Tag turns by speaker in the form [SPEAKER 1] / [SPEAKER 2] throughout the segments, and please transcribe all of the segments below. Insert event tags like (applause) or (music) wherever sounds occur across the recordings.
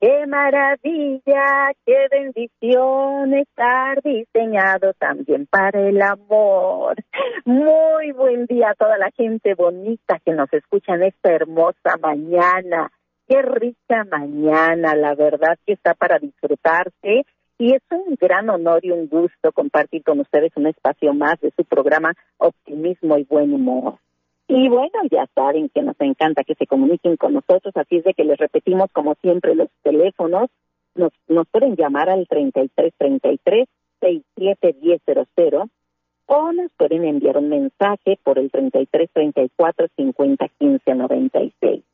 [SPEAKER 1] Qué maravilla, qué bendición estar diseñado también para el amor. Muy buen día a toda la gente bonita que nos escucha en esta hermosa mañana. Qué rica mañana, la verdad que está para disfrutarse. Y es un gran honor y un gusto compartir con ustedes un espacio más de su programa Optimismo y Buen Humor. Y bueno, ya saben que nos encanta que se comuniquen con nosotros, así es de que les repetimos como siempre los teléfonos. Nos, nos pueden llamar al 3333 671000 o nos pueden enviar un mensaje por el 3334 501596.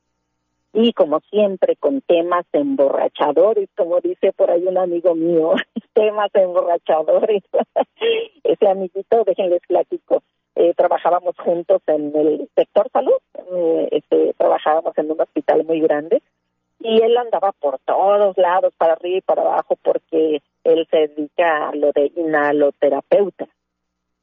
[SPEAKER 1] Y como siempre, con temas emborrachadores, como dice por ahí un amigo mío, (laughs) temas emborrachadores. (laughs) Ese amiguito, déjenles platico eh, trabajábamos juntos en el sector salud, eh, este, trabajábamos en un hospital muy grande y él andaba por todos lados, para arriba y para abajo, porque él se dedica a lo de inhaloterapeuta,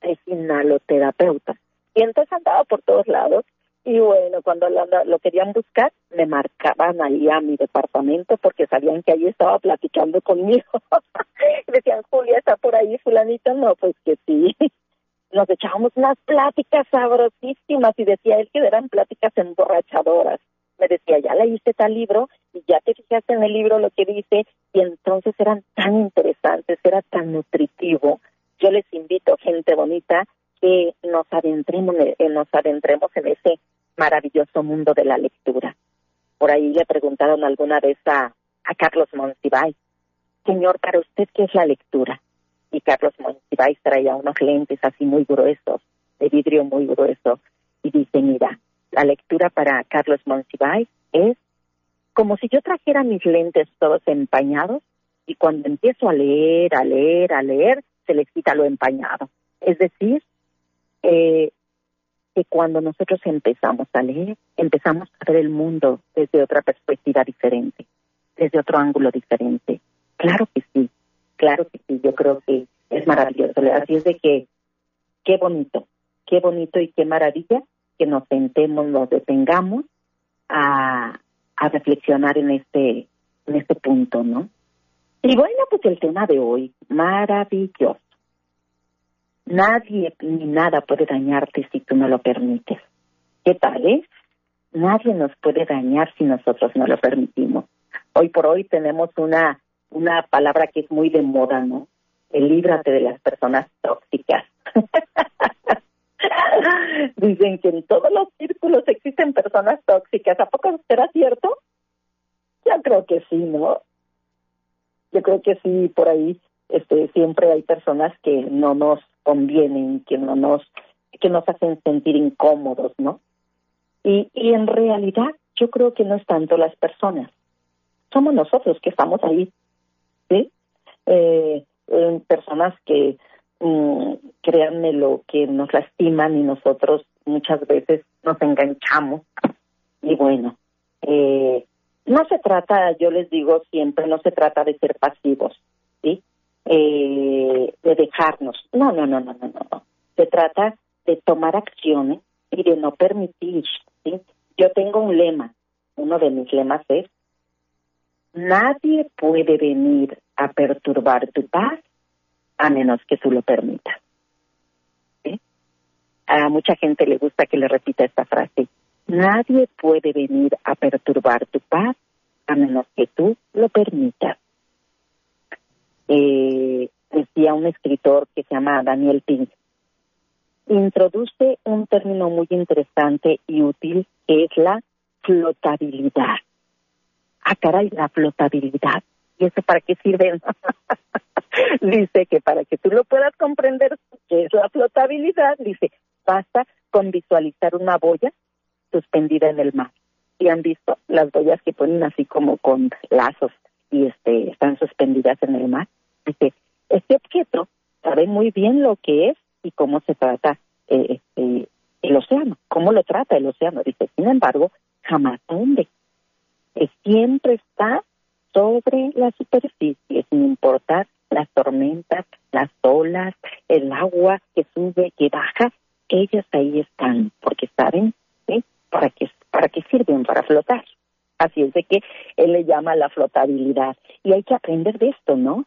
[SPEAKER 1] es inhaloterapeuta. Y entonces andaba por todos lados y bueno, cuando lo, lo querían buscar, me marcaban ahí a mi departamento porque sabían que ahí estaba platicando conmigo. (laughs) Decían, Julia, ¿está por ahí fulanita? No, pues que sí nos echábamos unas pláticas sabrosísimas y decía él que eran pláticas emborrachadoras. Me decía, ya leíste tal libro y ya te fijaste en el libro lo que dice y entonces eran tan interesantes, era tan nutritivo. Yo les invito, gente bonita, que nos adentremos, eh, nos adentremos en ese maravilloso mundo de la lectura. Por ahí le preguntaron alguna vez a, a Carlos Monsiváis, señor, para usted, ¿qué es la lectura? Y Carlos Monsiváis traía unos lentes así muy gruesos, de vidrio muy grueso, y dice, mira, la lectura para Carlos Monsiváis es como si yo trajera mis lentes todos empañados y cuando empiezo a leer, a leer, a leer, se les quita lo empañado. Es decir, eh, que cuando nosotros empezamos a leer, empezamos a ver el mundo desde otra perspectiva diferente, desde otro ángulo diferente. Claro que sí, claro que sí, yo creo que es maravilloso. Así es de que, qué bonito, qué bonito y qué maravilla que nos sentemos, nos detengamos a, reflexionar en este, en este punto, ¿no? Y bueno, pues el tema de hoy, maravilloso. Nadie ni nada puede dañarte si tú no lo permites. ¿Qué tal es? Nadie nos puede dañar si nosotros no lo permitimos. Hoy por hoy tenemos una una palabra que es muy de moda, ¿no? El líbrate de las personas tóxicas. (laughs) Dicen que en todos los círculos existen personas tóxicas. ¿A poco será cierto? Yo creo que sí, ¿no? Yo creo que sí, por ahí este, siempre hay personas que no nos convienen, que no nos, que nos hacen sentir incómodos, ¿no? Y, y en realidad yo creo que no es tanto las personas, somos nosotros que estamos ahí ¿sí? Eh, personas que, mm, créanme, lo que nos lastiman y nosotros muchas veces nos enganchamos. Y bueno, eh, no se trata, yo les digo siempre, no se trata de ser pasivos, ¿sí? Eh, de dejarnos. No, no, no, no, no, no. Se trata de tomar acciones y de no permitir, ¿sí? Yo tengo un lema, uno de mis lemas es Nadie puede venir a perturbar tu paz a menos que tú lo permitas. A mucha gente le gusta que le repita esta frase. Nadie puede venir a perturbar tu paz a menos que tú lo permitas. Eh, decía un escritor que se llama Daniel Pink. Introduce un término muy interesante y útil que es la flotabilidad. Ah, caray, la flotabilidad. ¿Y eso para qué sirve? (laughs) dice que para que tú lo puedas comprender qué es la flotabilidad, dice, basta con visualizar una boya suspendida en el mar. Y han visto las boyas que ponen así como con lazos y este están suspendidas en el mar. Dice, este objeto sabe muy bien lo que es y cómo se trata eh, este, el océano, cómo lo trata el océano. Dice, sin embargo, jamás hunde. Siempre está sobre la superficie, sin importar las tormentas, las olas, el agua que sube, que baja, ellas ahí están, porque saben ¿sí? para qué para qué sirven, para flotar. Así es de que él le llama la flotabilidad. Y hay que aprender de esto, ¿no?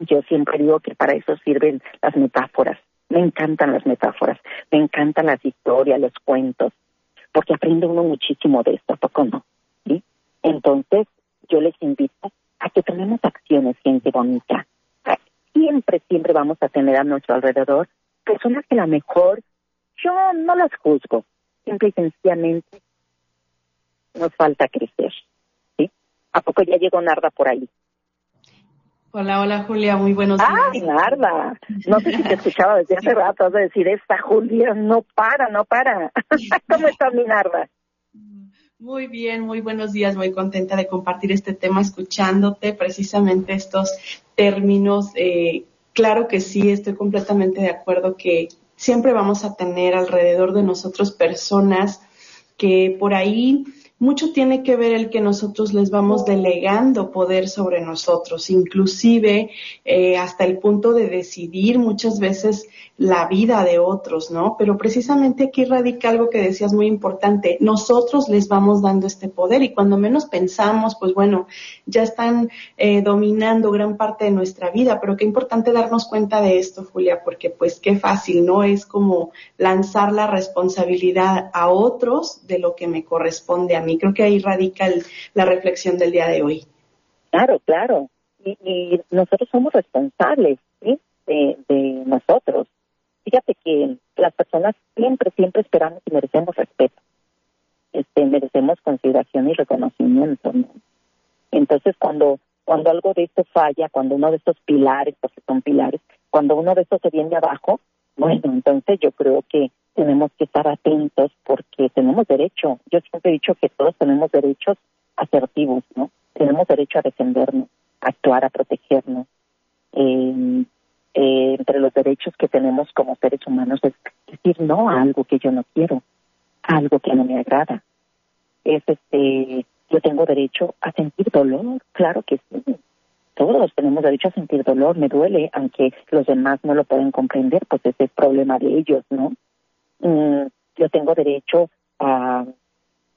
[SPEAKER 1] Yo siempre digo que para eso sirven las metáforas. Me encantan las metáforas, me encantan las historias, los cuentos, porque aprende uno muchísimo de esto, ¿a poco no? ¿Sí? Entonces, yo les invito a que tomemos acciones, gente bonita. Siempre, siempre vamos a tener a nuestro alrededor personas que a lo mejor yo no las juzgo, simple y sencillamente nos falta crecer. ¿sí? ¿A poco ya llegó Narda por ahí?
[SPEAKER 2] Hola, hola Julia, muy buenos días.
[SPEAKER 1] ¡Ay, Narda! No sé si te escuchaba desde hace rato, has de decir, esta Julia no para, no para. (laughs) ¿Cómo está mi Narda?
[SPEAKER 2] Muy bien, muy buenos días, muy contenta de compartir este tema escuchándote, precisamente estos términos. Eh, claro que sí, estoy completamente de acuerdo que siempre vamos a tener alrededor de nosotros personas que por ahí mucho tiene que ver el que nosotros les vamos delegando poder sobre nosotros, inclusive eh, hasta el punto de decidir muchas veces la vida de otros, ¿no? Pero precisamente aquí radica algo que decías muy importante. Nosotros les vamos dando este poder y cuando menos pensamos, pues bueno, ya están eh, dominando gran parte de nuestra vida. Pero qué importante darnos cuenta de esto, Julia, porque pues qué fácil, ¿no? Es como lanzar la responsabilidad a otros de lo que me corresponde a mí. Creo que ahí radica la reflexión del día de hoy.
[SPEAKER 1] Claro, claro. Y, y nosotros somos responsables, ¿sí? De, de nosotros fíjate que las personas siempre, siempre esperamos y merecemos respeto. Este, merecemos consideración y reconocimiento. Entonces, cuando, cuando algo de esto falla, cuando uno de estos pilares, porque son pilares, cuando uno de estos se viene abajo, bueno, entonces yo creo que tenemos que estar atentos porque tenemos derecho. Yo siempre he dicho que todos tenemos derechos asertivos, ¿no? Tenemos derecho a defendernos, a actuar, a protegernos. Eh, eh, entre los derechos que tenemos como seres humanos es decir no a algo que yo no quiero, a algo que no me agrada. Es este, yo tengo derecho a sentir dolor, claro que sí. Todos tenemos derecho a sentir dolor, me duele, aunque los demás no lo pueden comprender, pues ese es problema de ellos, ¿no? Mm, yo tengo derecho a,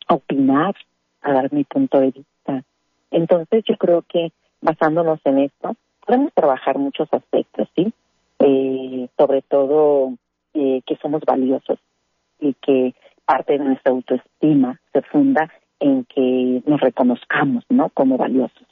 [SPEAKER 1] a opinar, a dar mi punto de vista. Entonces yo creo que basándonos en esto, podemos trabajar muchos aspectos, ¿sí? Eh, sobre todo eh, que somos valiosos y que parte de nuestra autoestima se funda en que nos reconozcamos, ¿no? Como valiosos.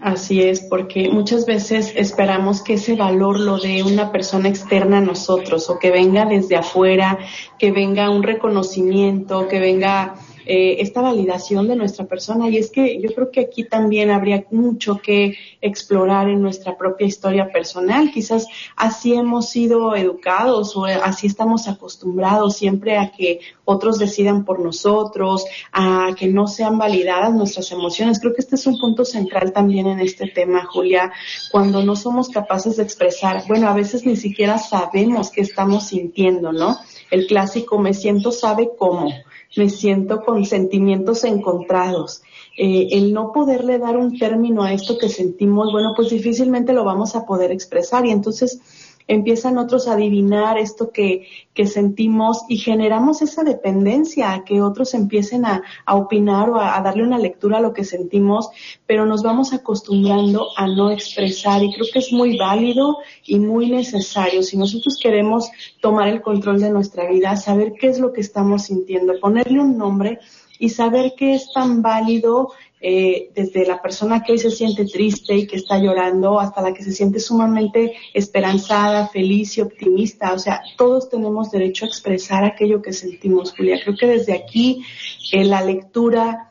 [SPEAKER 2] Así es, porque muchas veces esperamos que ese valor lo dé una persona externa a nosotros o que venga desde afuera, que venga un reconocimiento, que venga eh, esta validación de nuestra persona. Y es que yo creo que aquí también habría mucho que explorar en nuestra propia historia personal. Quizás así hemos sido educados o así estamos acostumbrados siempre a que otros decidan por nosotros, a que no sean validadas nuestras emociones. Creo que este es un punto central también en este tema, Julia, cuando no somos capaces de expresar, bueno, a veces ni siquiera sabemos qué estamos sintiendo, ¿no? El clásico me siento sabe cómo me siento con sentimientos encontrados. Eh, el no poderle dar un término a esto que sentimos, bueno, pues difícilmente lo vamos a poder expresar y entonces empiezan otros a adivinar esto que, que sentimos y generamos esa dependencia a que otros empiecen a, a opinar o a, darle una lectura a lo que sentimos, pero nos vamos acostumbrando a no expresar y creo que es muy válido y muy necesario. Si nosotros queremos tomar el control de nuestra vida, saber qué es lo que estamos sintiendo, ponerle un nombre y saber que es tan válido eh, desde la persona que hoy se siente triste y que está llorando hasta la que se siente sumamente esperanzada, feliz y optimista. O sea, todos tenemos derecho a expresar aquello que sentimos, Julia. Creo que desde aquí eh, la lectura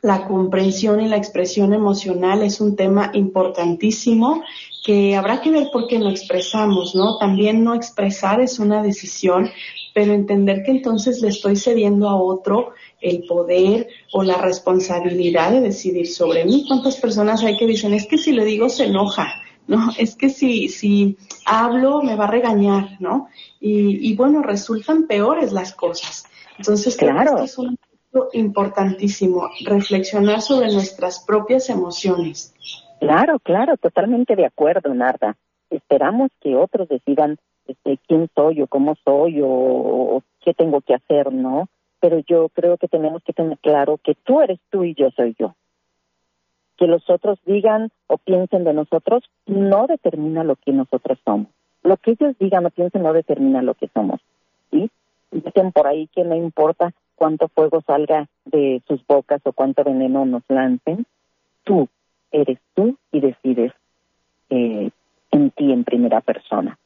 [SPEAKER 2] la comprensión y la expresión emocional es un tema importantísimo que habrá que ver por qué no expresamos, ¿no? También no expresar es una decisión, pero entender que entonces le estoy cediendo a otro el poder o la responsabilidad de decidir sobre mí. ¿Cuántas personas hay que dicen, es que si le digo se enoja? ¿no? (laughs) Es que si, si hablo me va a regañar, ¿no? Y, y bueno, resultan peores las cosas. Entonces, claro. es un importantísimo, reflexionar sobre nuestras propias emociones.
[SPEAKER 1] Claro, claro, totalmente de acuerdo, Narda. Esperamos que otros decidan este, quién soy o cómo soy o, qué tengo que hacer, ¿no? Pero yo creo que tenemos que tener claro que tú eres tú y yo soy yo. Que los otros digan o piensen de nosotros no determina lo que nosotros somos. Lo que ellos digan o piensen no determina lo que somos. ¿sí? Dicen por ahí que no importa cuánto fuego salga de sus bocas o cuánto veneno nos lancen, tú eres tú y decides eh, en ti en primera persona.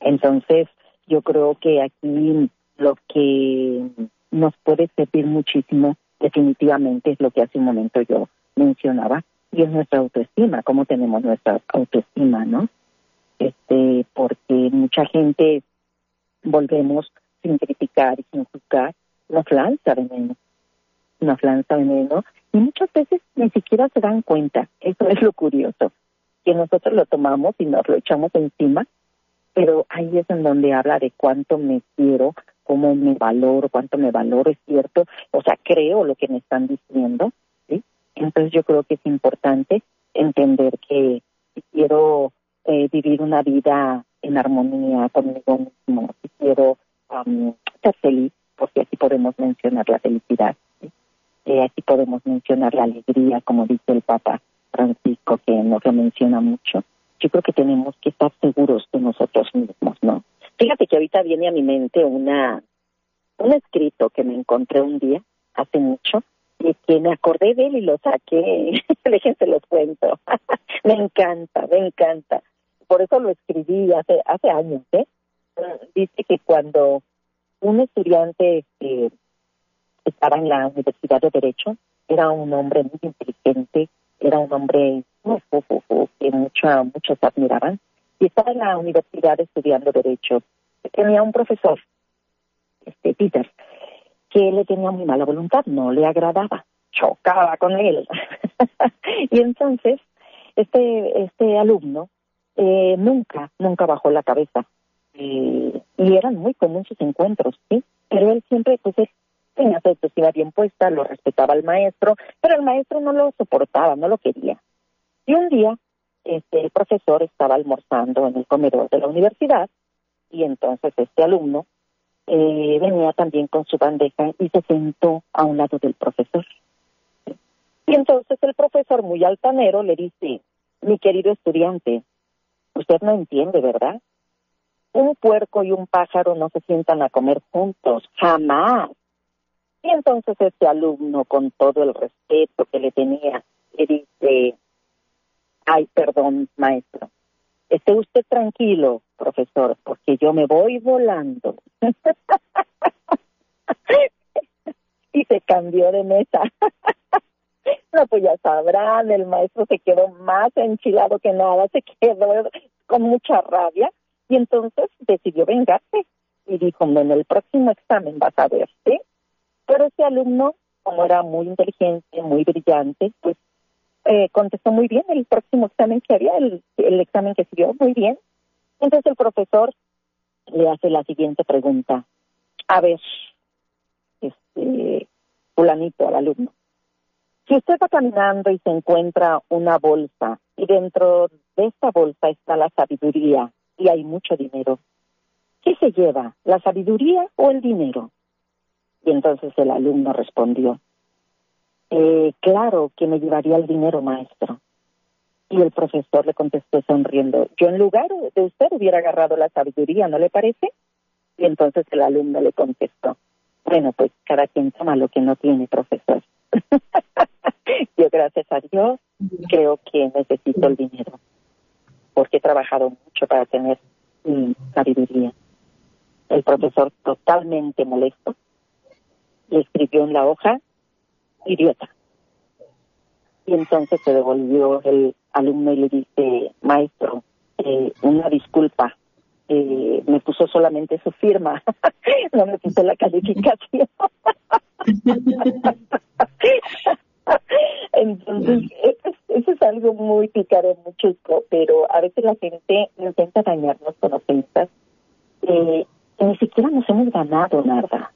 [SPEAKER 1] Entonces, yo creo que aquí lo que nos puede servir muchísimo definitivamente es lo que hace un momento yo mencionaba, y es nuestra autoestima, cómo tenemos nuestra autoestima, ¿no? Este, porque mucha gente volvemos sin criticar y sin juzgar nos lanza veneno, nos lanza veneno y muchas veces ni siquiera se dan cuenta. Eso es lo curioso, que nosotros lo tomamos y nos lo echamos encima, pero ahí es en donde habla de cuánto me quiero, cómo me valoro, cuánto me valoro, es cierto, o sea, creo lo que me están diciendo, ¿sí? Entonces yo creo que es importante entender que si quiero eh, vivir una vida en armonía conmigo mismo, si quiero ser feliz, porque aquí podemos mencionar la felicidad, eh, aquí podemos mencionar la alegría, como dice el Papa Francisco, que nos lo menciona mucho. Yo creo que tenemos que estar seguros de nosotros mismos, ¿no? Fíjate que ahorita viene a mi mente una un escrito que me encontré un día, hace mucho, y que me acordé de él y lo saqué. (laughs) Déjense los cuento. (laughs) me encanta, me encanta. Por eso lo escribí hace, hace años, ¿eh? Dice que cuando un estudiante que estaba en la Universidad de Derecho, era un hombre muy inteligente, era un hombre que mucho, muchos admiraban, y estaba en la universidad estudiando Derecho. Tenía un profesor, este Peter, que le tenía muy mala voluntad, no le agradaba, chocaba con él. (laughs) y entonces, este, este alumno eh, nunca, nunca bajó la cabeza y eran muy comunes sus encuentros, ¿sí? Pero él siempre, pues, tenía su autoestima bien puesta, lo respetaba al maestro, pero el maestro no lo soportaba, no lo quería. Y un día, este, el profesor estaba almorzando en el comedor de la universidad y entonces este alumno eh, venía también con su bandeja y se sentó a un lado del profesor. Y entonces el profesor, muy altanero, le dice, mi querido estudiante, usted no entiende, ¿verdad? un puerco y un pájaro no se sientan a comer juntos, jamás. Y entonces este alumno, con todo el respeto que le tenía, le dice, ay, perdón, maestro, esté usted tranquilo, profesor, porque yo me voy volando. (laughs) y se cambió de mesa. (laughs) no, pues ya sabrán, el maestro se quedó más enchilado que nada, se quedó con mucha rabia y entonces decidió vengarse y dijo, en el próximo examen vas a ver, ¿sí? Pero ese alumno, como era muy inteligente, muy brillante, pues eh, contestó muy bien el próximo examen que había, el, examen que siguió, muy bien. Entonces el profesor le hace la siguiente pregunta. A ver, este, fulanito al alumno. Si usted va caminando y se encuentra una bolsa y dentro de esta bolsa está la sabiduría y hay mucho dinero. ¿Qué se lleva, la sabiduría o el dinero? Y entonces el alumno respondió, eh, claro que me llevaría el dinero, maestro. Y el profesor le contestó sonriendo, yo en lugar de usted hubiera agarrado la sabiduría, ¿no le parece? Y entonces el alumno le contestó, bueno, pues cada quien toma lo que no tiene, profesor. (laughs) yo gracias a Dios creo que necesito el dinero porque he trabajado mucho para tener mi sabiduría. El profesor, totalmente molesto, le escribió en la hoja, idiota, Y entonces se devolvió el alumno y le dice, maestro, eh, una disculpa, eh, me puso solamente su firma, (laughs) no me puso la calificación. (laughs) Entonces, eso es, algo muy picaro, muy chico, pero a veces la gente intenta dañarnos con ofensas eh, ni siquiera nos hemos ganado nada.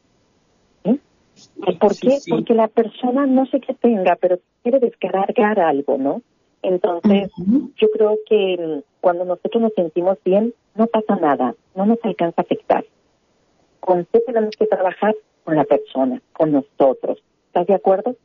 [SPEAKER 1] ¿Por qué? Porque la persona no sé qué tenga, pero quiere descargar algo, ¿no? Entonces, yo creo que mm, cuando nosotros nos sentimos bien, no pasa nada, no nos alcanza a afectar. ¿Con qué tenemos que trabajar? Con la persona, con nosotros. ¿Estás de acuerdo?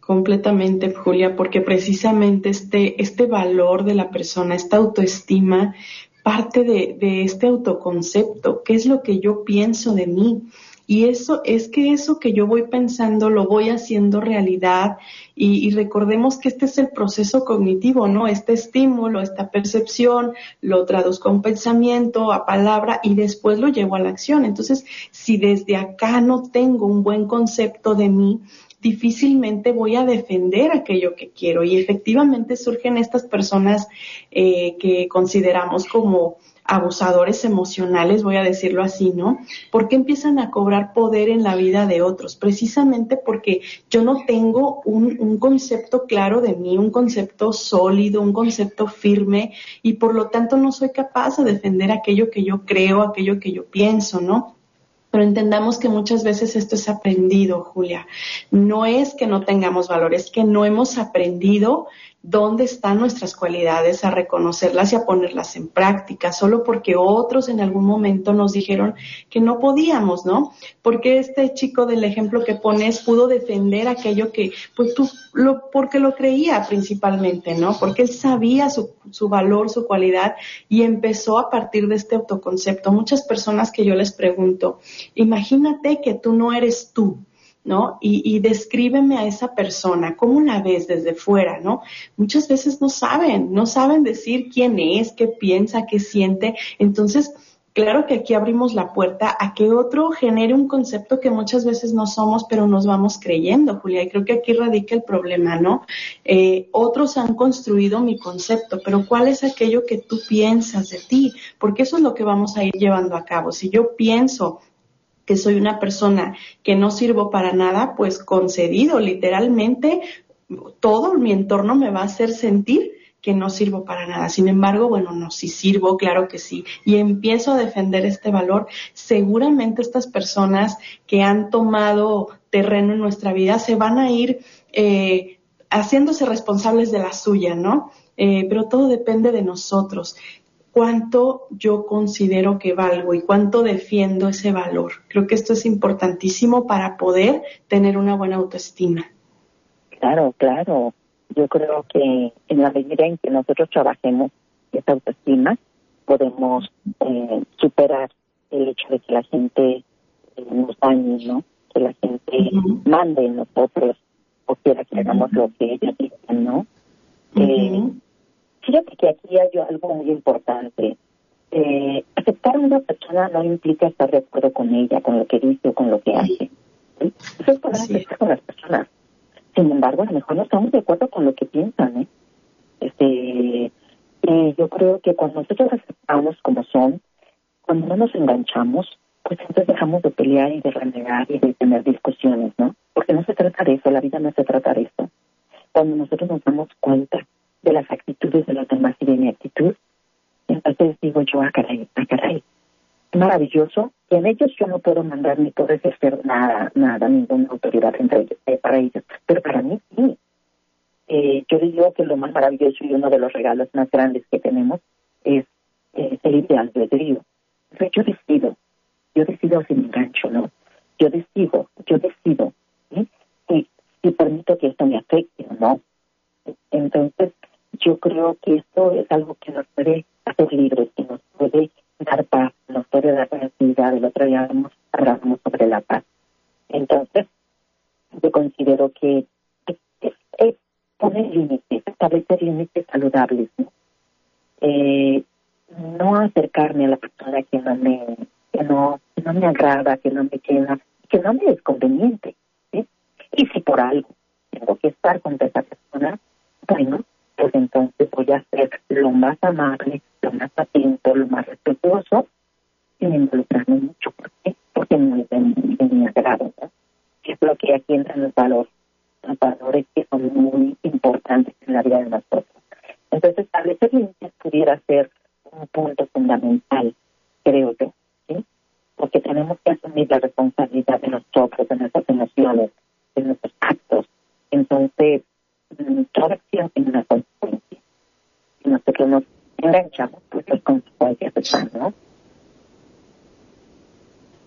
[SPEAKER 2] Completamente, Julia, porque precisamente este, este valor de la persona, esta autoestima, parte de, de este autoconcepto, qué es lo que yo pienso de mí, y eso es que eso que yo voy pensando lo voy haciendo realidad y, recordemos que este es el proceso cognitivo, ¿no? Este estímulo, esta percepción, lo traduzco a un pensamiento, a palabra y después lo llevo a la acción. Entonces, si desde acá no tengo un buen concepto de mí, difícilmente voy a defender aquello que quiero. Y efectivamente surgen estas personas eh, que consideramos como abusadores emocionales, voy a decirlo así, ¿no? ¿Por qué empiezan a cobrar poder en la vida de otros? Precisamente porque yo no tengo un, un, concepto claro de mí, un concepto sólido, un concepto firme y por lo tanto no soy capaz de defender aquello que yo creo, aquello que yo pienso, ¿no? Pero entendamos que muchas veces esto es aprendido, Julia. No es que no tengamos valores, es que no hemos aprendido dónde están nuestras cualidades, a reconocerlas y a ponerlas en práctica, solo porque otros en algún momento nos dijeron que no podíamos, ¿no? Porque este chico del ejemplo que pones pudo defender aquello que, pues tú, lo, porque lo creía principalmente, ¿no? Porque él sabía su, su valor, su cualidad y empezó a partir de este autoconcepto. Muchas personas que yo les pregunto, imagínate que tú no eres tú, ¿no? Y, descríbeme a esa persona, ¿cómo la ves desde fuera, ¿no? Muchas veces no saben, no saben decir quién es, qué piensa, qué siente. Entonces, claro que aquí abrimos la puerta a que otro genere un concepto que muchas veces no somos, pero nos vamos creyendo, Julia. Y creo que aquí radica el problema, ¿no? Eh, otros han construido mi concepto, pero ¿cuál es aquello que tú piensas de ti? Porque eso es lo que vamos a ir llevando a cabo. Si yo pienso que soy una persona que no sirvo para nada, pues concedido, literalmente todo mi entorno me va a hacer sentir que no sirvo para nada. Sin embargo, bueno, no, si sirvo, claro que sí. Y empiezo a defender este valor. Seguramente estas personas que han tomado terreno en nuestra vida se van a ir eh, haciéndose responsables de la suya, ¿no? Eh, pero todo depende de nosotros cuánto yo considero que valgo y cuánto defiendo ese valor. Creo que esto es importantísimo para poder tener una buena autoestima.
[SPEAKER 1] Claro, claro. Yo creo que en la medida en que nosotros trabajemos esa autoestima, podemos eh, superar el hecho de que la gente eh, nos dañe, ¿no? Que la gente mande en nosotros o quiera que hagamos lo que ellos dicen, ¿no? eh, Fíjate que aquí hay algo muy importante. Eh, aceptar a una persona no implica estar de acuerdo con ella, con lo que dice o con lo que hace. Eso es para aceptar con las personas. Sin embargo, a lo mejor no estamos de acuerdo con lo que piensan. ¿eh? Este, eh, yo creo que cuando nosotros aceptamos como son, cuando no nos enganchamos, pues entonces dejamos de pelear y de renegar y de tener discusiones, ¿no? Porque no se trata de eso, la vida no se trata de eso. Cuando nosotros nos damos cuenta de las actitudes de los demás y de mi actitud. Entonces digo yo, ah, caray, ah, caray. Maravilloso. Y en ellos yo no puedo mandar ni puedo ejercer nada, nada, ninguna autoridad entre ellos, eh, para ellos. Pero para mí sí. Eh, yo digo que lo más maravilloso y uno de los regalos más grandes que tenemos es eh, el libre albedrío. yo decido, yo decido si me engancho no. Yo decido, yo decido ¿sí? si, si permito que esto me afecte o no. Entonces, yo creo que esto es algo que nos puede hacer libres, que nos puede dar paz, nos puede dar tranquilidad. El otro día hablamos sobre la paz. Entonces, yo considero que es, poner límites, establecer límites saludables, ¿no? Eh, no acercarme a la persona que no me, que no, que no me agrada, que no me queda, que no me es conveniente. Y si por algo tengo que estar con esa persona, bueno, pues entonces voy a ser lo más amable, lo más atento, lo más respetuoso, sin involucrarme mucho. ¿Por qué? Porque no es de, mi agrado. ¿no? Es lo que aquí entran los valores, los valores que son muy importantes en la vida de nosotros. Entonces, establecer límites pudiera ser un punto fundamental, creo yo, ¿sí? Porque tenemos que asumir la responsabilidad de nosotros, de nuestras emociones, de nuestros actos. Entonces, toda acción tiene una consecuencia. Si nosotros nos enganchamos, pues las consecuencias están, ¿no?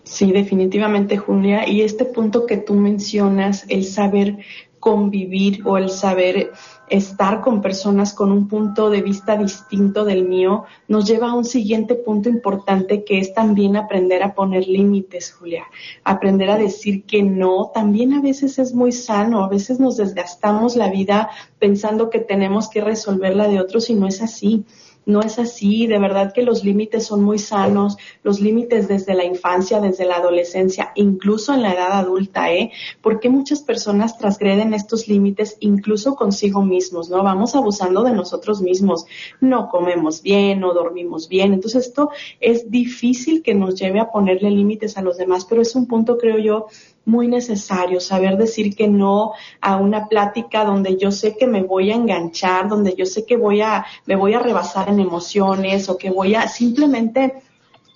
[SPEAKER 2] Sí, definitivamente, Julia. Y este punto que tú mencionas, el saber convivir o el saber estar con personas con un punto de vista distinto del mío, nos lleva a un siguiente punto importante que es también aprender a poner límites, Julia. Aprender a decir que no, también a veces es muy sano, a veces nos desgastamos la vida pensando que tenemos que resolverla de otros y no es así no es así, de verdad que los límites son muy sanos, los límites desde la infancia, desde la adolescencia, incluso en la edad adulta, ¿eh? Porque muchas personas transgreden estos límites incluso consigo mismos, ¿no? Vamos abusando de nosotros mismos, no comemos bien, no dormimos bien, entonces esto es difícil que nos lleve a ponerle límites a los demás, pero es un punto, creo yo, muy necesario, saber decir que no a una plática donde yo sé que me voy a enganchar, donde yo sé que voy a, me voy a rebasar en emociones o que voy a simplemente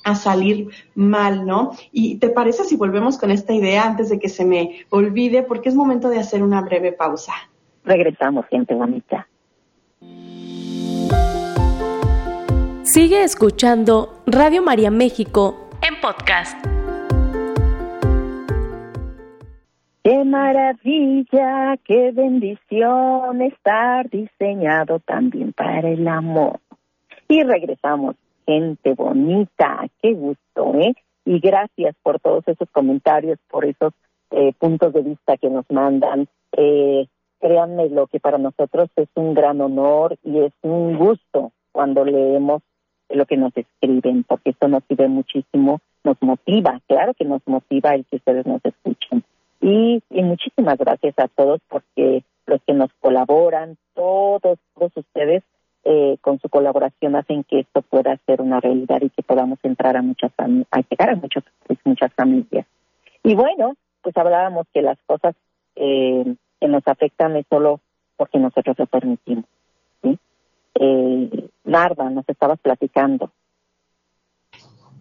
[SPEAKER 2] a salir mal, ¿no? Y te parece si volvemos con esta idea antes de que se me olvide, porque es momento de hacer una breve pausa.
[SPEAKER 1] Regresamos, gente bonita.
[SPEAKER 3] Sigue escuchando Radio María México en podcast.
[SPEAKER 1] Qué maravilla, qué bendición estar diseñado también para el amor. Y regresamos, gente bonita, qué gusto, ¿eh? Y gracias por todos esos comentarios, por esos eh, puntos de vista que nos mandan. Eh, créanme lo que para nosotros es un gran honor y es un gusto cuando leemos lo que nos escriben, porque eso nos sirve muchísimo, nos motiva, claro que nos motiva el que ustedes nos escuchen. Y, muchísimas gracias a todos porque los que nos colaboran, todos, todos ustedes eh, con su colaboración hacen que esto pueda ser una realidad y que podamos entrar a muchas a llegar a muchas pues, muchas familias. Y bueno, pues hablábamos que las cosas eh, que nos afectan es solo porque nosotros lo permitimos. ¿sí? Eh, nos estabas platicando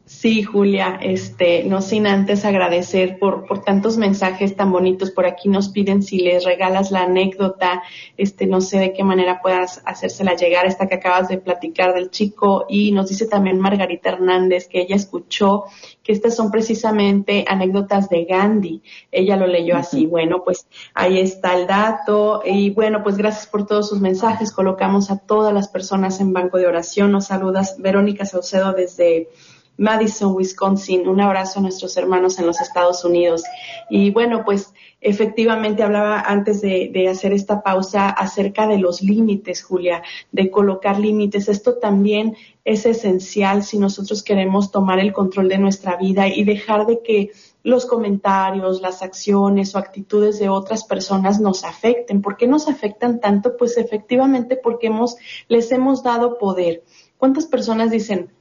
[SPEAKER 2] Sí, Julia, este, no sin antes agradecer por, por tantos mensajes tan bonitos. Por aquí nos piden si les regalas la anécdota, este, no sé de qué manera puedas hacérsela llegar, esta que acabas de platicar del chico. Y nos dice también Margarita Hernández que ella escuchó que estas son precisamente anécdotas de Gandhi. Ella lo leyó así. Bueno, pues ahí está el dato. Y bueno, pues gracias por todos sus mensajes. Colocamos a todas las personas en banco de oración. Nos saludas Verónica Saucedo desde Madison, Wisconsin. Un abrazo a nuestros hermanos en los Estados Unidos. Y bueno, pues efectivamente hablaba antes de, hacer esta pausa acerca de los límites, Julia, de colocar límites. Esto también es esencial si nosotros queremos tomar el control de nuestra vida y dejar de que los comentarios, las acciones o actitudes de otras personas nos afecten. ¿Por qué nos afectan tanto? Pues efectivamente porque hemos, les hemos dado poder. ¿Cuántas personas dicen,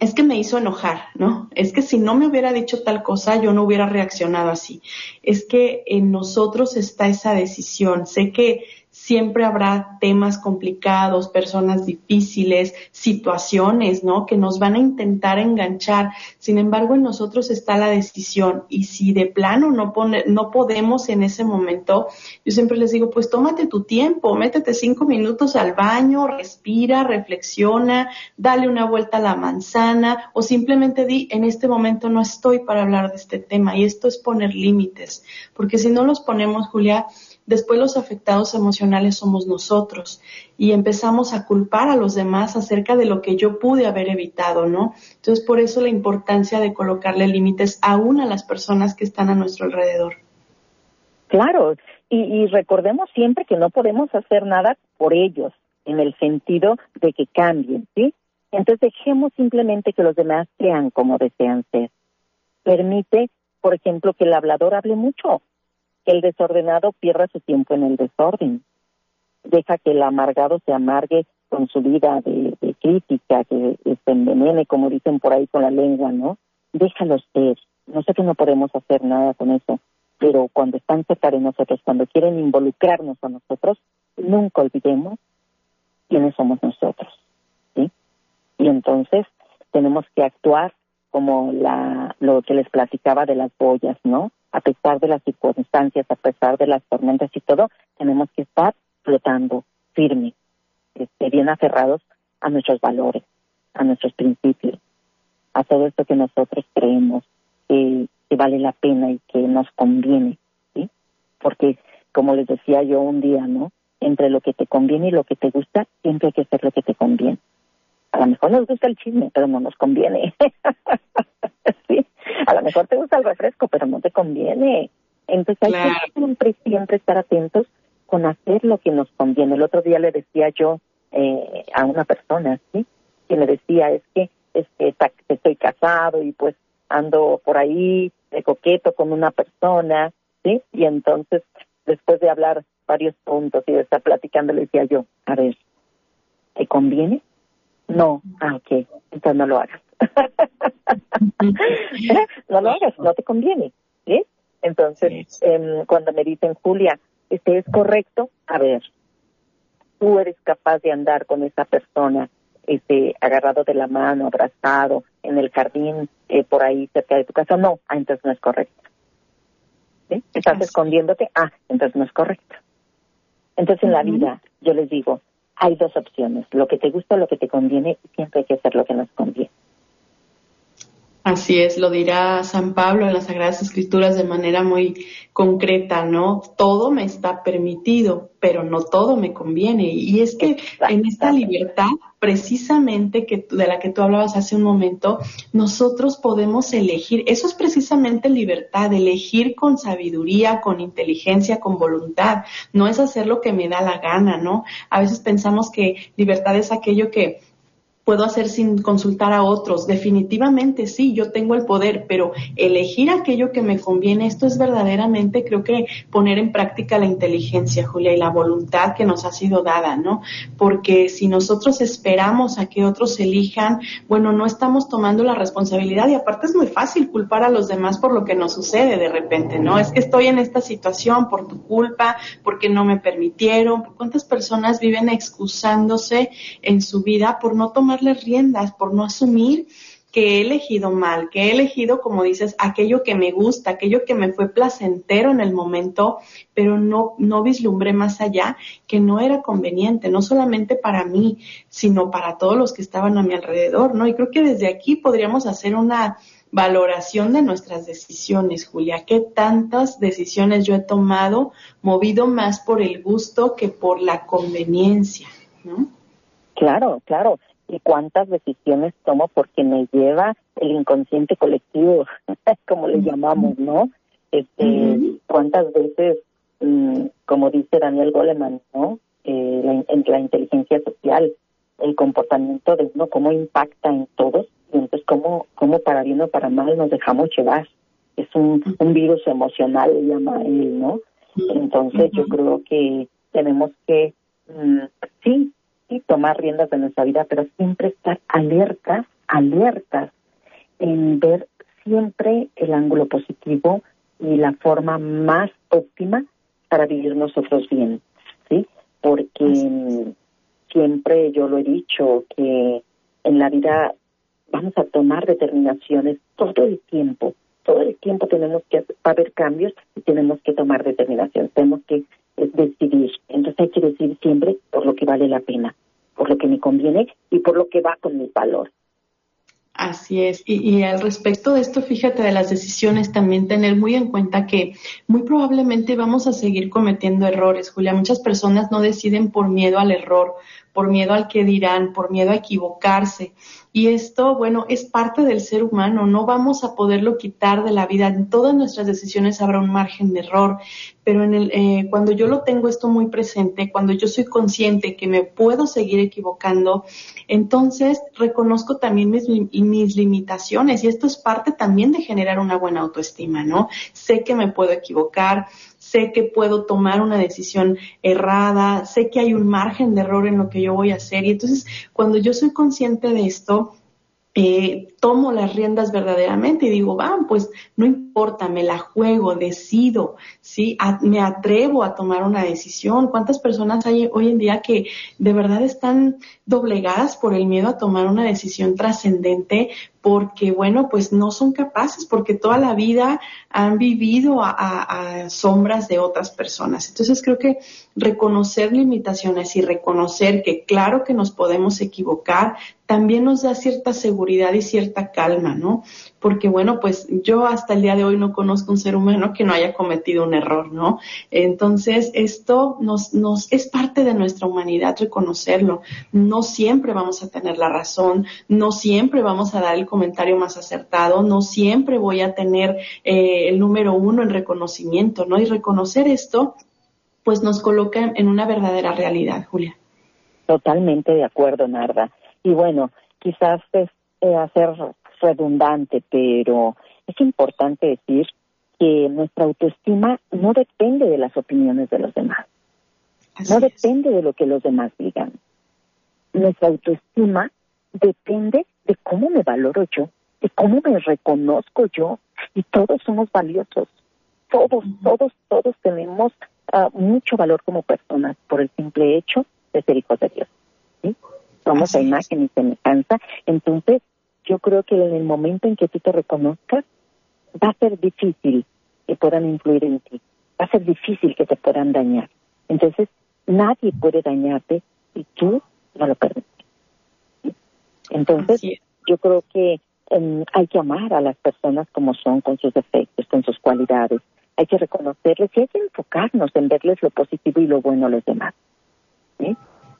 [SPEAKER 2] es que me hizo enojar, ¿no? Es que si no me hubiera dicho tal cosa, yo no hubiera reaccionado así. Es que en nosotros está esa decisión. Sé que siempre habrá temas complicados, personas difíciles, situaciones, ¿no? Que nos van a intentar enganchar. Sin embargo, en nosotros está la decisión. Y si de plano no, pone, no podemos en ese momento, yo siempre les digo, pues tómate tu tiempo, métete cinco minutos al baño, respira, reflexiona, dale una vuelta a la manzana o simplemente di, en este momento no estoy para hablar de este tema. Y esto es poner límites. Porque si no los ponemos, Julia, después los afectados emocionales somos nosotros y empezamos a culpar a los demás acerca de lo que yo pude haber evitado, ¿no? Entonces, por eso la importancia de colocarle límites aún a las personas que están a nuestro alrededor.
[SPEAKER 1] Claro, y, y recordemos siempre que no podemos hacer nada por ellos, en el sentido de que cambien, ¿sí? Entonces dejemos simplemente que los demás sean como desean ser. Permite, por ejemplo, que el hablador hable mucho, que el desordenado pierda su tiempo en el desorden. Deja que el amargado se amargue con su vida de, crítica, que se envenene, como dicen por ahí con la lengua, ¿no? Déjalo ser. No sé que no podemos hacer nada con eso, pero cuando están cerca de nosotros, cuando quieren involucrarnos a nosotros, nunca olvidemos quiénes somos nosotros, ¿sí? Y entonces tenemos que actuar como la, lo que les platicaba de las boyas, ¿no? A pesar de las circunstancias, a pesar de las tormentas y todo, tenemos que estar flotando firme, este, bien aferrados a nuestros valores, a nuestros principios, a todo esto que nosotros creemos que, vale la pena y que nos conviene, ¿sí? Porque, como les decía yo un día, ¿no? Entre lo que te conviene y lo que te gusta, siempre hay que hacer lo que te conviene a lo mejor nos gusta el chisme, pero no nos conviene. (laughs) sí, a lo mejor te gusta el refresco, pero no te conviene. Entonces hay que siempre, siempre estar atentos con hacer lo que nos conviene. El otro día le decía yo eh, a una persona, ¿sí? Que le decía, es que, es que estoy casado y pues ando por ahí de coqueto con una persona, ¿sí? Y entonces, después de hablar varios puntos y de estar platicando, le decía yo, a ver, ¿te conviene? No, ah, ok, entonces no lo hagas. (laughs) no lo hagas, no te conviene. ¿sí? Entonces, em, cuando me dicen, Julia, este es correcto, a ver, tú eres capaz de andar con esa persona este, agarrado de la mano, abrazado, en el jardín, eh, por ahí cerca de tu casa. No, ah, entonces no es correcto. ¿Sí? Estás escondiéndote, ah, entonces no es correcto. Entonces en la vida, yo les digo, hay dos opciones, lo que te gusta lo que te conviene, siempre hay que hacer lo que nos conviene.
[SPEAKER 2] Así es, lo dirá San Pablo en las Sagradas Escrituras de manera muy concreta, ¿no? Todo me está permitido, pero no todo me conviene. Y es que en esta libertad, precisamente que, de la que tú hablabas hace un momento, nosotros podemos elegir. Eso es precisamente libertad, elegir con sabiduría, con inteligencia, con voluntad. No es hacer lo que me da la gana, ¿no? A veces pensamos que libertad es aquello que puedo hacer sin consultar a otros. Definitivamente sí, yo tengo el poder, pero elegir aquello que me conviene, esto es verdaderamente, creo que poner en práctica la inteligencia, Julia, y la voluntad que nos ha sido dada, ¿no? Porque si nosotros esperamos a que otros elijan, bueno, no estamos tomando la responsabilidad y aparte es muy fácil culpar a los demás por lo que nos sucede de repente, ¿no? Es que estoy en esta situación por tu culpa, porque no me permitieron. ¿Cuántas personas viven excusándose en su vida por no tomar las riendas, por no asumir que he elegido mal, que he elegido, como dices, aquello que me gusta, aquello que me fue placentero en el momento, pero no, no vislumbré más allá, que no era conveniente, no solamente para mí, sino para todos los que estaban a mi alrededor, ¿no? Y creo que desde aquí podríamos hacer una valoración de nuestras decisiones, Julia. ¿Qué tantas decisiones yo he tomado movido más por el gusto que por la conveniencia, ¿no?
[SPEAKER 1] Claro, claro y cuántas decisiones tomo porque me lleva el inconsciente colectivo, (laughs) como le llamamos, ¿no? Este, cuántas veces, mm, como dice Daniel Goleman, ¿no? Eh, la, la inteligencia social, el comportamiento de uno, cómo impacta en todos, y entonces cómo, cómo para bien o para mal nos dejamos llevar. Es un, un virus emocional, le llama él, ¿no? Entonces yo creo que tenemos que, mm, sí, y tomar riendas de nuestra vida, pero siempre estar alertas, alertas en ver siempre el ángulo positivo y la forma más óptima para vivir nosotros bien, ¿sí? Porque siempre yo lo he dicho que en la vida vamos a tomar determinaciones todo el tiempo, todo el tiempo tenemos que haber cambios y tenemos que tomar determinaciones, tenemos que decidir. Entonces hay que decidir siempre por lo que vale la pena, por lo que me conviene y por lo que va con mi valor.
[SPEAKER 2] Así es. Y, y, al respecto de esto, fíjate de las decisiones, también tener muy en cuenta que muy probablemente vamos a seguir cometiendo errores, Julia. Muchas personas no deciden por miedo al error, por miedo al que dirán, por miedo a equivocarse. Y esto, bueno, es parte del ser humano, no vamos a poderlo quitar de la vida. En todas nuestras decisiones habrá un margen de error, pero en el, eh, cuando yo lo tengo esto muy presente, cuando yo soy consciente que me puedo seguir equivocando, entonces reconozco también mis, mis limitaciones y esto es parte también de generar una buena autoestima, ¿no? Sé que me puedo equivocar, sé que puedo tomar una decisión errada, sé que hay un margen de error en lo que yo voy a hacer. Y entonces, cuando yo soy consciente de esto, eh, tomo las riendas verdaderamente y digo, va, pues no importa, me la juego, decido, ¿sí? me atrevo a tomar una decisión. ¿Cuántas personas hay hoy en día que de verdad están doblegadas por el miedo a tomar una decisión trascendente porque, bueno, pues no son capaces, porque toda la vida han vivido a, sombras de otras personas. Entonces creo que reconocer limitaciones y reconocer que claro que nos podemos equivocar, también nos da cierta seguridad y cierta calma, ¿no? Porque bueno, pues yo hasta el día de hoy no conozco un ser humano que no haya cometido un error, ¿no? Entonces esto nos, nos es parte de nuestra humanidad reconocerlo. No siempre vamos a tener la razón, no siempre vamos a dar el comentario más acertado, no siempre voy a tener eh, el número uno en reconocimiento, ¿no? Y reconocer esto, pues nos coloca en una verdadera realidad, Julia.
[SPEAKER 1] Totalmente de acuerdo, Narda. Y bueno, quizás es eh, hacer redundante, pero es importante decir que nuestra autoestima no depende de las opiniones de los demás. no depende de lo que los demás digan. Nuestra autoestima depende de cómo me valoro yo, de cómo me reconozco yo, y todos somos valiosos. Todos, todos, todos tenemos ah, mucho valor como personas por el simple hecho de ser hijos de Dios. ¿sí? Somos la imagen y semejanza. Entonces, yo creo que en el momento en que tú te reconozcas, va a ser difícil que puedan influir en ti. Va a ser difícil que te puedan dañar. Entonces, nadie puede dañarte si tú no lo permites. Entonces, yo creo que em, hay que amar a las personas como son, con sus defectos, con sus cualidades. Hay que reconocerles y hay que enfocarnos en verles lo positivo y lo bueno a los demás.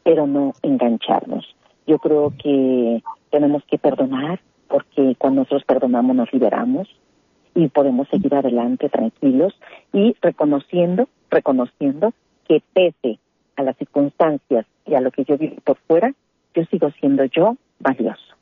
[SPEAKER 1] Pero no engancharnos. Yo creo que tenemos que perdonar porque cuando nosotros perdonamos nos liberamos y podemos seguir adelante tranquilos y reconociendo, reconociendo que pese a las circunstancias y a lo que yo vivo por fuera, yo sigo siendo yo valioso.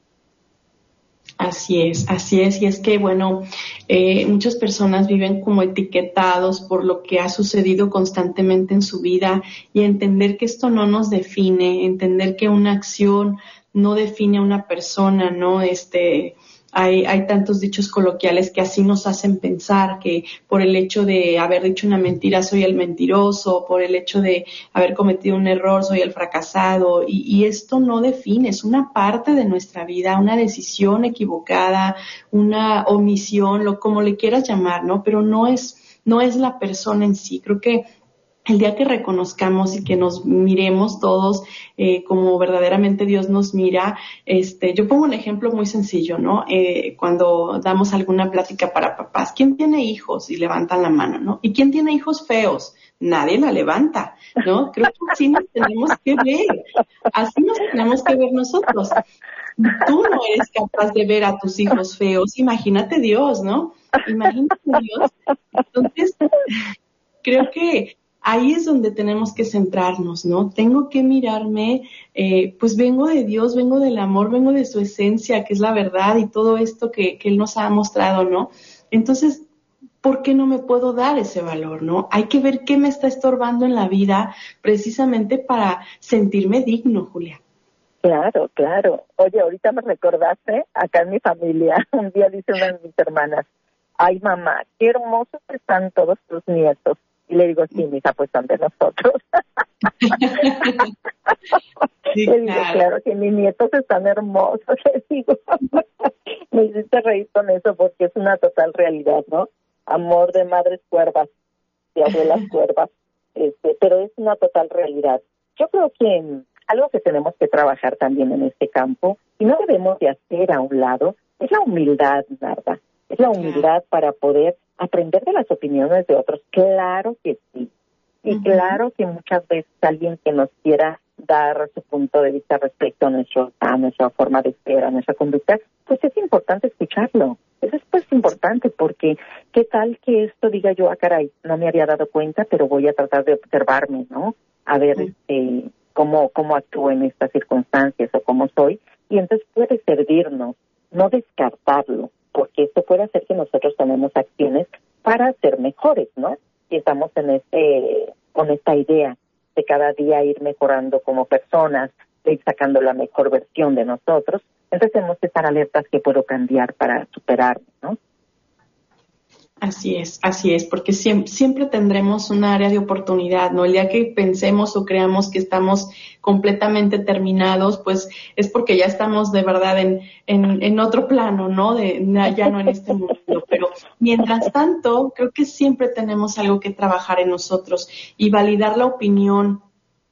[SPEAKER 2] Así es, así es. Y es que, bueno, eh, muchas personas viven como etiquetados por lo que ha sucedido constantemente en su vida y entender que esto no nos define, entender que una acción no define a una persona, ¿no? Este, hay, hay tantos dichos coloquiales que así nos hacen pensar que por el hecho de haber dicho una mentira soy el mentiroso, por el hecho de haber cometido un error soy el fracasado y, y esto no define, es una parte de nuestra vida, una decisión equivocada, una omisión, lo como le quieras llamar, ¿no? Pero no es no es la persona en sí. Creo que el día que reconozcamos y que nos miremos todos eh, como verdaderamente Dios nos mira, este, yo pongo un ejemplo muy sencillo, ¿no? Eh, cuando damos alguna plática para papás, ¿quién tiene hijos? Y levantan la mano, ¿no? ¿Y quién tiene hijos feos? Nadie la levanta, ¿no? Creo que así nos tenemos que ver, así nos tenemos que ver nosotros. Tú no eres capaz de ver a tus hijos feos, imagínate Dios, ¿no? Imagínate Dios. Entonces, creo que ahí es donde tenemos que centrarnos, ¿no? Tengo que mirarme, eh, pues vengo de Dios, vengo del amor, vengo de su esencia, que es la verdad y todo esto que, Él nos ha mostrado, ¿no? Entonces, ¿por qué no me puedo dar ese valor, no? Hay que ver qué me está estorbando en la vida precisamente para sentirme digno, Julia.
[SPEAKER 1] Claro, claro. Oye, ahorita me recordaste, acá en mi familia, (laughs) un día dice una de mis hermanas, ay mamá, qué hermosos están todos tus nietos. Y le digo, sí, hija, pues son de nosotros. (laughs) le digo, claro. que mis nietos están hermosos, (laughs) le digo. Me hiciste reír con eso porque es una total realidad, ¿no? Amor de madres cuervas, de abuelas cuervas, este, pero es una total realidad. Yo creo que algo que tenemos que trabajar también en este campo, y no debemos de hacer a un lado, es la humildad, ¿verdad? Es la humildad para poder aprender de las opiniones de otros. Claro que sí. Y claro que muchas veces alguien que nos quiera dar su punto de vista respecto a, nuestro, a nuestra forma de ser, a nuestra conducta, pues es importante escucharlo. Eso es pues importante porque qué tal que esto diga yo, ah, caray, no me había dado cuenta, pero voy a tratar de observarme, ¿no? A ver este, cómo, cómo actúo en estas circunstancias o cómo soy. Y entonces puede servirnos, no descartarlo, porque esto puede hacer que nosotros tomemos acciones para ser mejores, ¿no? Y estamos en este, con esta idea de cada día ir mejorando como personas, de ir sacando la mejor versión de nosotros, entonces tenemos que estar alertas que puedo cambiar para superarme, ¿no?
[SPEAKER 2] Así es, así es, porque siempre, siempre, tendremos un área de oportunidad, ¿no? El día que pensemos o creamos que estamos completamente terminados, pues es porque ya estamos de verdad en, en, en otro plano, ¿no? De, ya no en este mundo. Pero mientras tanto, creo que siempre tenemos algo que trabajar en nosotros y validar la opinión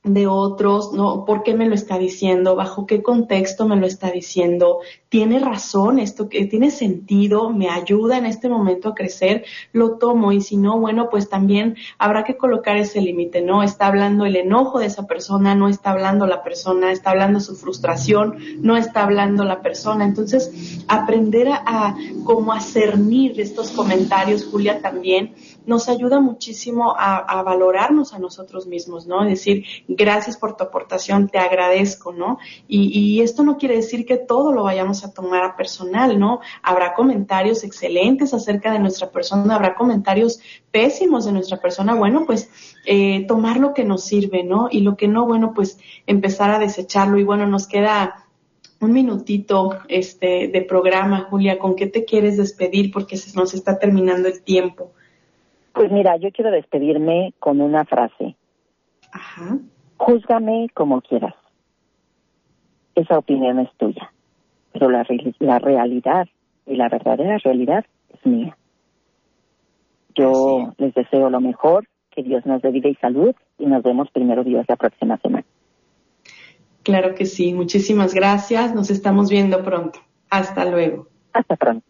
[SPEAKER 2] de otros, ¿no? ¿Por qué me lo está diciendo? ¿Bajo qué contexto me lo está diciendo? ¿Tiene razón esto? ¿Tiene sentido? ¿Me ayuda en este momento a crecer? Lo tomo y si no, bueno, pues también habrá que colocar ese límite, ¿no? Está hablando el enojo de esa persona, no está hablando la persona, está hablando su frustración, no está hablando la persona. Entonces, aprender a, a cómo a cernir estos comentarios, Julia, también nos ayuda muchísimo a, valorarnos a nosotros mismos, ¿no? Es decir, gracias por tu aportación, te agradezco, ¿no? Y, esto no quiere decir que todo lo vayamos a tomar a personal, ¿no? Habrá comentarios excelentes acerca de nuestra persona, habrá comentarios pésimos de nuestra persona, bueno, pues eh, tomar lo que nos sirve, ¿no? Y lo que no, bueno, pues empezar a desecharlo. Y bueno, nos queda un minutito este de programa, Julia, ¿con qué te quieres despedir? Porque se nos está terminando el tiempo.
[SPEAKER 1] Pues mira, yo quiero despedirme con una frase. Ajá. Júzgame como quieras. Esa opinión es tuya, pero la, la realidad y la verdadera realidad es mía. Yo les deseo lo mejor, que Dios nos dé vida y salud y nos vemos primero Dios la próxima semana.
[SPEAKER 2] Claro que sí, muchísimas gracias, nos estamos viendo pronto. Hasta luego.
[SPEAKER 1] Hasta pronto.